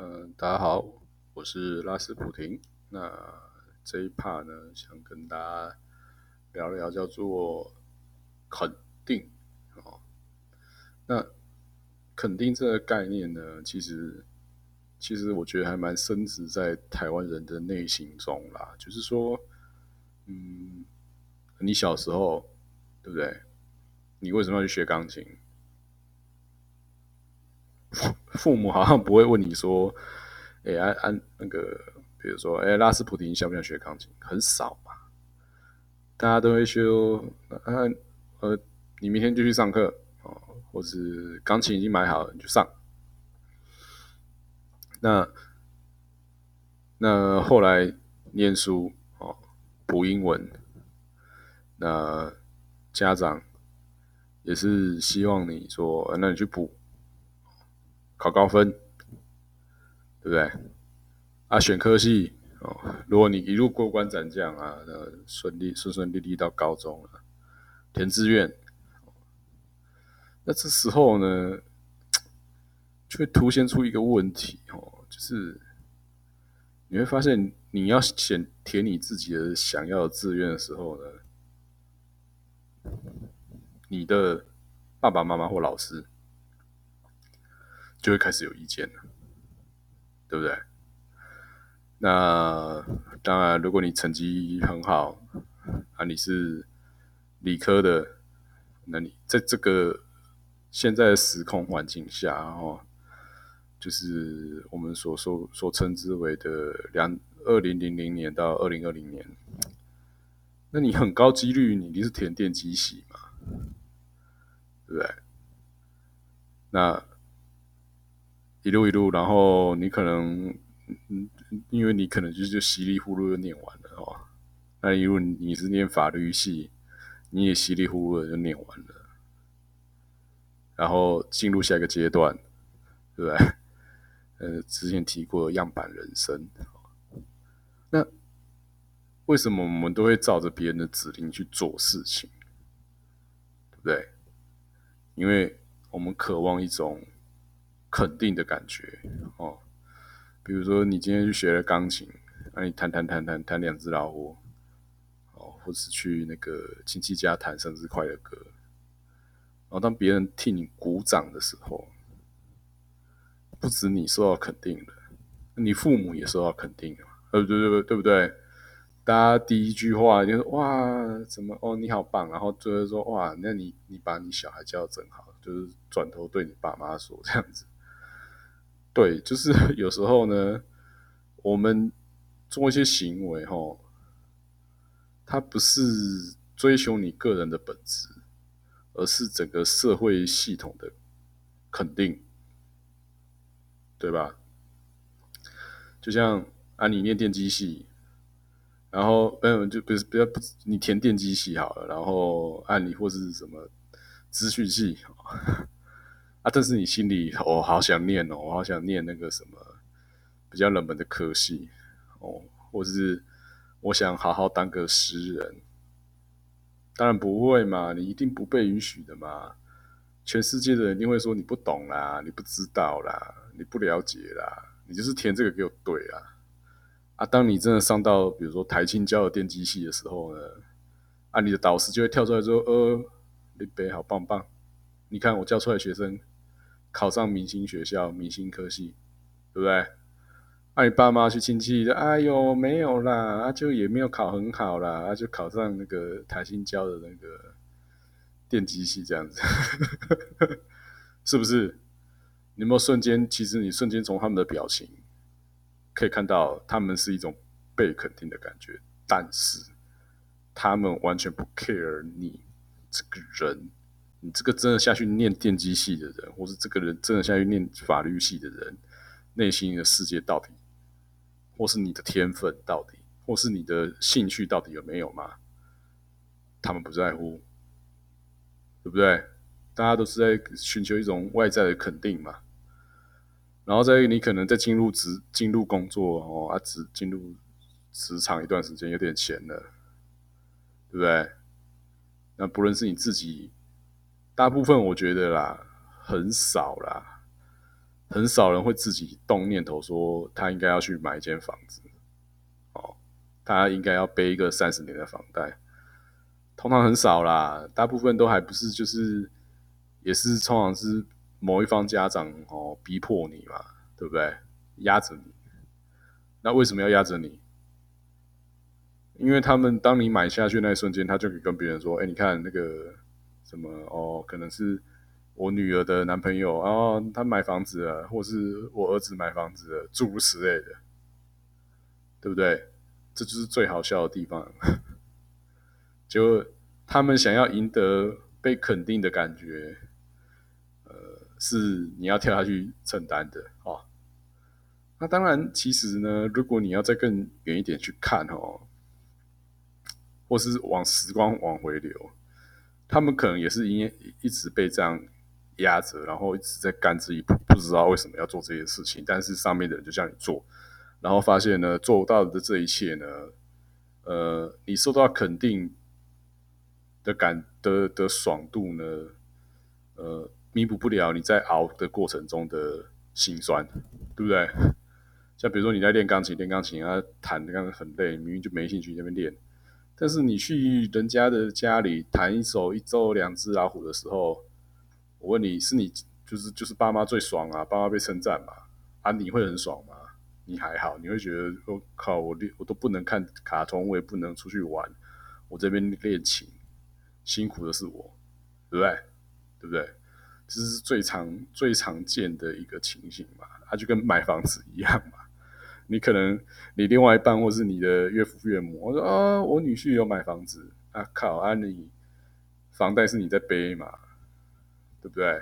嗯，大家好，我是拉斯普廷。那这一 part 呢，想跟大家聊聊叫做肯定哦。那肯定这个概念呢，其实其实我觉得还蛮深植在台湾人的内心中啦。就是说，嗯，你小时候对不对？你为什么要去学钢琴？父母好像不会问你说：“哎，安安那个，比如说，哎，拉斯普廷想不想学钢琴？很少嘛，大家都会说，啊，呃，你明天就去上课哦，或是钢琴已经买好了，你就上。那那后来念书哦，补英文，那家长也是希望你说，那你去补。”考高分，对不对？啊，选科系哦。如果你一路过关斩将啊，那顺利顺顺利利到高中了，填志愿，那这时候呢，就会凸显出一个问题哦，就是你会发现，你要选填你自己的想要的志愿的时候呢，你的爸爸妈妈或老师。就会开始有意见了，对不对？那当然，如果你成绩很好，啊，你是理科的，那你在这个现在的时空环境下，哦，就是我们所说所称之为的两二零零零年到二零二零年，那你很高几率你是填电机系嘛，对不对？那。一路一路，然后你可能，嗯，因为你可能就是稀里糊涂就念完了哦。那因为你是念法律系，你也稀里糊涂的就念完了，然后进入下一个阶段，对不对？呃，之前提过样板人生，那为什么我们都会照着别人的指令去做事情？对不对？因为我们渴望一种。肯定的感觉哦，比如说你今天去学了钢琴，那你弹弹弹弹弹两只老虎，哦，或是去那个亲戚家弹生日快乐歌，然后当别人替你鼓掌的时候，不止你受到肯定了，你父母也受到肯定了，呃，对对对，对不对？大家第一句话就是哇，怎么哦你好棒，然后最后说哇，那你你把你小孩教的真好，就是转头对你爸妈说这样子。对，就是 有时候呢，我们做一些行为，哈，它不是追求你个人的本质，而是整个社会系统的肯定，对吧？就像啊，你念电机系，然后嗯就不是不要不你填电机系好了，然后按你或是什么资讯系。啊！但是你心里，我好想念哦，我好想念那个什么比较冷门的科系哦，或者是我想好好当个诗人。当然不会嘛，你一定不被允许的嘛。全世界的人一定会说你不懂啦，你不知道啦，你不了解啦，你就是填这个给我对啊！啊，当你真的上到比如说台青教的电机系的时候呢，啊，你的导师就会跳出来说：“呃，李北好棒棒。”你看我教出来学生考上明星学校、明星科系，对不对？那你爸妈去亲戚，哎呦没有啦，啊就也没有考很好啦，啊就考上那个台新教的那个电机系这样子，是不是？你有没有瞬间？其实你瞬间从他们的表情可以看到，他们是一种被肯定的感觉，但是他们完全不 care 你这个人。你这个真的下去念电机系的人，或是这个人真的下去念法律系的人，内心的世界到底，或是你的天分到底，或是你的兴趣到底有没有吗？他们不在乎，对不对？大家都是在寻求一种外在的肯定嘛。然后在你可能在进入职、进入工作哦，啊，职进入职场一段时间，有点钱了，对不对？那不论是你自己。大部分我觉得啦，很少啦，很少人会自己动念头说他应该要去买一间房子，哦，他应该要背一个三十年的房贷，通常很少啦，大部分都还不是就是，也是通常是某一方家长哦逼迫你嘛，对不对？压着你，那为什么要压着你？因为他们当你买下去那一瞬间，他就可以跟别人说：“哎，你看那个什么哦，可能是。”我女儿的男朋友，然后他买房子了，或是我儿子买房子了，诸如此类的，对不对？这就是最好笑的地方。就他们想要赢得被肯定的感觉，呃，是你要跳下去承担的哦。那当然，其实呢，如果你要再更远一点去看哦，或是往时光往回流，他们可能也是因一直被这样。压着，然后一直在干自己不不知道为什么要做这些事情，但是上面的人就叫你做，然后发现呢，做到的这一切呢，呃，你受到肯定的感的的爽度呢，呃，弥补不了你在熬的过程中的辛酸，对不对？像比如说你在练钢琴，练钢琴啊，弹的刚刚很累，明明就没兴趣那边练，但是你去人家的家里弹一首一周两只老虎的时候。我问你是你就是就是爸妈最爽啊，爸妈被称赞嘛，啊你会很爽吗？你还好，你会觉得我靠我我都不能看卡通，我也不能出去玩，我这边练琴，辛苦的是我，对不对？对不对？这是最常最常见的一个情形嘛，它就跟买房子一样嘛，你可能你另外一半或是你的岳父岳母，我说啊我女婿有买房子啊靠啊你房贷是你在背嘛。对不对？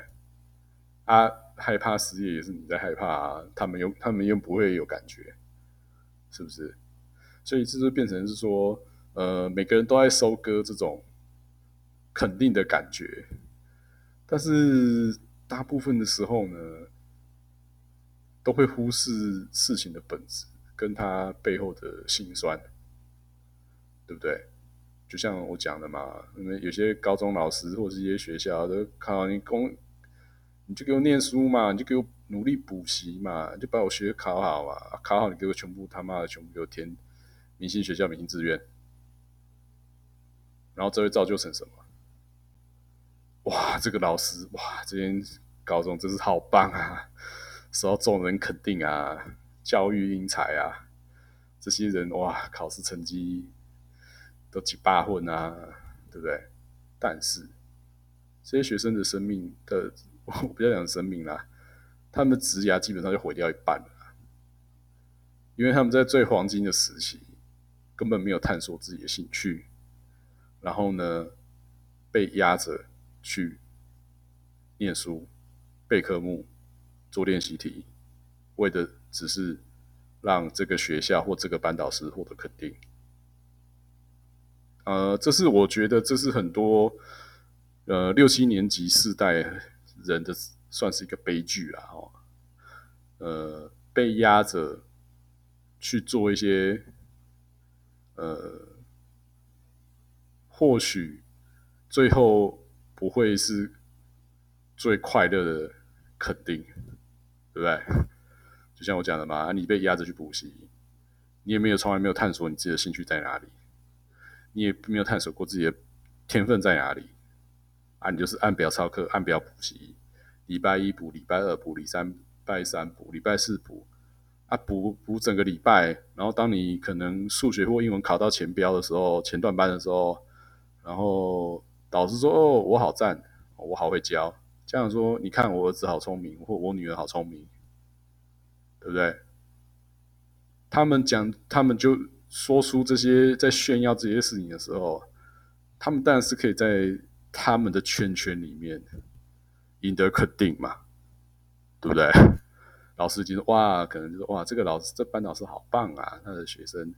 啊，害怕失业也是你在害怕，他们又他们又不会有感觉，是不是？所以这就变成是说，呃，每个人都在收割这种肯定的感觉，但是大部分的时候呢，都会忽视事情的本质跟他背后的辛酸，对不对？就像我讲的嘛，因为有些高中老师或者是一些学校都考你公，你就给我念书嘛，你就给我努力补习嘛，就把我学考好嘛，考好你给我全部他妈的全部给我填明星学校、明星志愿，然后这会造就成什么？哇，这个老师哇，这间高中真是好棒啊，受到众人肯定啊，教育英才啊，这些人哇，考试成绩。都几八混啊，对不对？但是这些学生的生命的，我不要讲生命啦，他们的职涯基本上就毁掉一半了，因为他们在最黄金的时期根本没有探索自己的兴趣，然后呢，被压着去念书、背科目、做练习题，为的只是让这个学校或这个班导师获得肯定。呃，这是我觉得这是很多呃六七年级世代人的算是一个悲剧啦，哦，呃，被压着去做一些呃，或许最后不会是最快乐的肯定，对不对？就像我讲的嘛，你被压着去补习，你也没有从来没有探索你自己的兴趣在哪里。你也没有探索过自己的天分在哪里啊？你就是按表操课，按表补习，礼拜一补，礼拜二补，礼三拜三补，礼拜四补啊，补补整个礼拜。然后当你可能数学或英文考到前标的时候，前段班的时候，然后导师说：“哦，我好赞，我好会教。”家长说：“你看我儿子好聪明，或我女儿好聪明，对不对？”他们讲，他们就。说出这些在炫耀这些事情的时候，他们当然是可以在他们的圈圈里面赢得肯定嘛，对不对？老师就说哇，可能就说哇，这个老师这班老师好棒啊，他的学生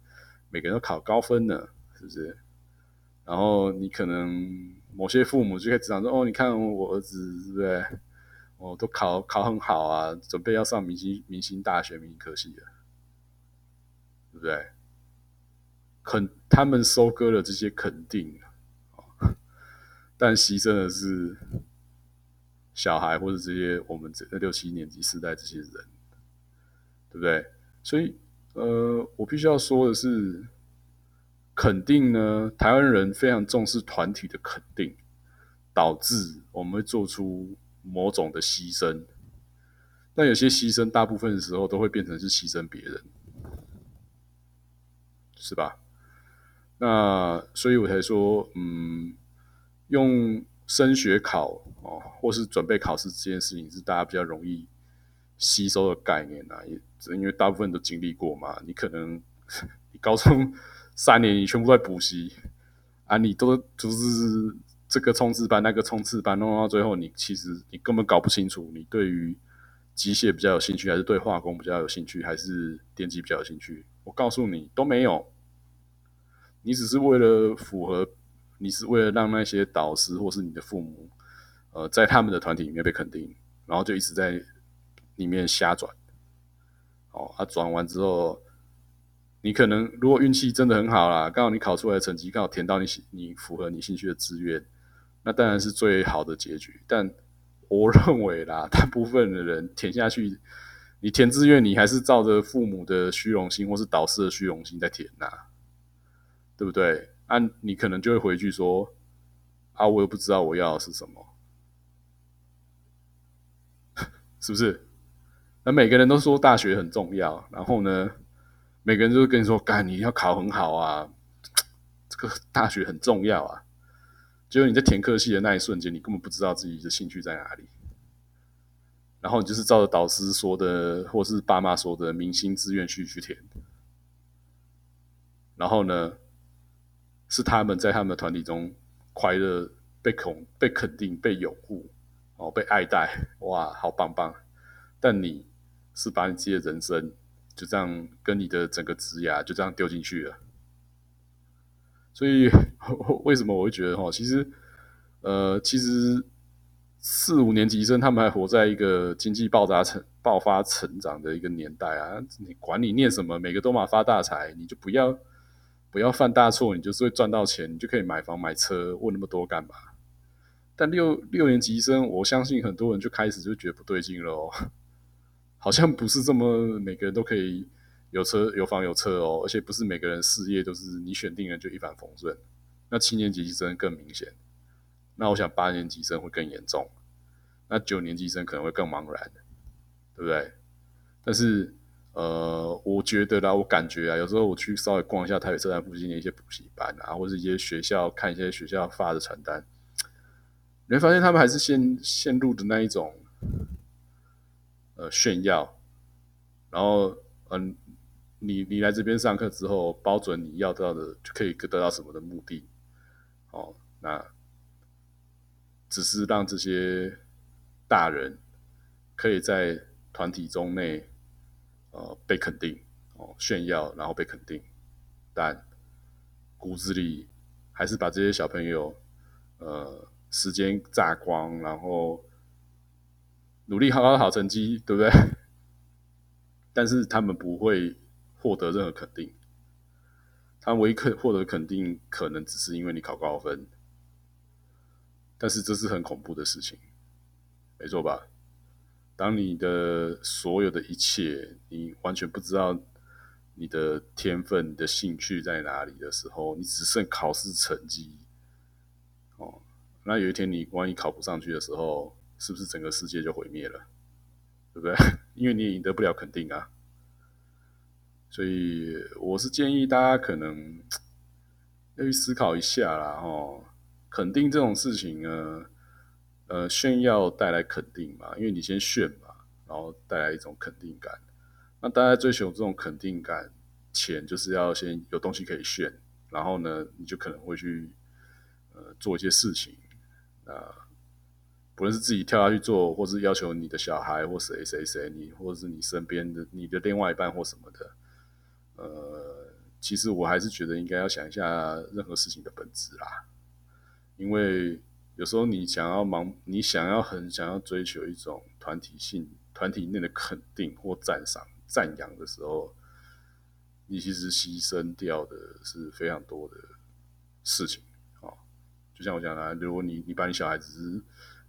每个人都考高分呢，是不是？然后你可能某些父母就可以指导说哦，你看我儿子，对不对？哦，都考考很好啊，准备要上明星明星大学、明星科系了，对不对？肯，他们收割了这些肯定，但牺牲的是小孩或者这些我们这六七年级时代这些人，对不对？所以，呃，我必须要说的是，肯定呢，台湾人非常重视团体的肯定，导致我们会做出某种的牺牲。但有些牺牲，大部分的时候都会变成是牺牲别人，是吧？那所以我才说，嗯，用升学考哦，或是准备考试这件事情，是大家比较容易吸收的概念啊。也因为大部分都经历过嘛，你可能 你高中三年你全部在补习啊，你都就是这个冲刺班那个冲刺班，弄到最后，你其实你根本搞不清楚，你对于机械比较有兴趣，还是对化工比较有兴趣，还是电机比较有兴趣？我告诉你，都没有。你只是为了符合，你是为了让那些导师或是你的父母，呃，在他们的团体里面被肯定，然后就一直在里面瞎转。哦，他转完之后，你可能如果运气真的很好啦，刚好你考出来的成绩刚好填到你你符合你兴趣的志愿，那当然是最好的结局。但我认为啦，大部分的人填下去，你填志愿，你还是照着父母的虚荣心或是导师的虚荣心在填呐。对不对？啊，你可能就会回去说：“啊，我又不知道我要的是什么，是不是？”那每个人都说大学很重要，然后呢，每个人都会跟你说：“干，你要考很好啊，这个大学很重要啊。”结果你在填课系的那一瞬间，你根本不知道自己的兴趣在哪里，然后你就是照着导师说的，或是爸妈说的明星志愿去去填，然后呢？是他们在他们的团体中快乐、被肯、被肯定、被拥护，哦，被爱戴，哇，好棒棒！但你是把你自己的人生就这样跟你的整个职涯就这样丢进去了。所以 为什么我会觉得哈，其实呃，其实四五年级生他们还活在一个经济爆炸成爆发成长的一个年代啊！你管你念什么，每个都嘛发大财，你就不要。不要犯大错，你就是会赚到钱，你就可以买房买车。问那么多干嘛？但六六年级生，我相信很多人就开始就觉得不对劲了哦，好像不是这么每个人都可以有车有房有车哦，而且不是每个人事业都是你选定了就一帆风顺。那七年级生更明显，那我想八年级生会更严重，那九年级生可能会更茫然，对不对？但是。呃，我觉得啦，我感觉啊，有时候我去稍微逛一下台北车站附近的一些补习班啊，或者一些学校，看一些学校发的传单，你会发现他们还是陷陷入的那一种，呃，炫耀，然后，嗯，你你来这边上课之后，包准你要到的就可以得到什么的目的，哦，那只是让这些大人可以在团体中内。呃，被肯定哦，炫耀，然后被肯定，但骨子里还是把这些小朋友呃时间榨光，然后努力考好好成绩，对不对？但是他们不会获得任何肯定，他们唯一可获得肯定，可能只是因为你考高分，但是这是很恐怖的事情，没错吧？当你的所有的一切，你完全不知道你的天分、你的兴趣在哪里的时候，你只剩考试成绩。哦，那有一天你万一考不上去的时候，是不是整个世界就毁灭了？对不对？因为你也赢得不了肯定啊。所以我是建议大家可能 要去思考一下啦。哦，肯定这种事情呢。呃，炫耀带来肯定嘛？因为你先炫嘛，然后带来一种肯定感。那大家追求这种肯定感钱，就是要先有东西可以炫，然后呢，你就可能会去呃做一些事情。啊，不论是自己跳下去做，或是要求你的小孩或谁谁谁，你或者是你身边的你的另外一半或什么的，呃，其实我还是觉得应该要想一下任何事情的本质啦，因为。有时候你想要忙，你想要很想要追求一种团体性、团体内的肯定或赞赏、赞扬的时候，你其实牺牲掉的是非常多的事情啊。就像我讲的，如果你你把你小孩子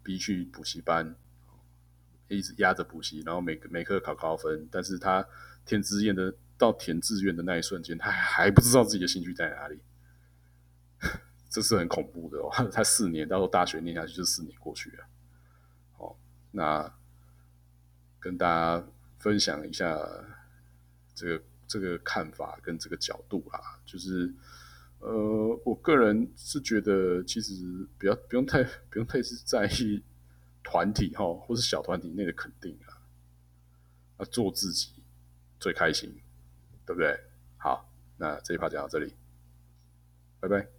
逼去补习班，一直压着补习，然后每每科考高分，但是他填志愿的到填志愿的那一瞬间，他还不知道自己的兴趣在哪里，这是很恐怖的哦。他四年，到时候大学念下去就四年过去了。哦，那跟大家分享一下这个这个看法跟这个角度啦，就是。呃，我个人是觉得，其实不要不用太不用太是在意团体哈，或是小团体内的肯定啊，啊，做自己最开心，对不对？好，那这一趴讲到这里，拜拜。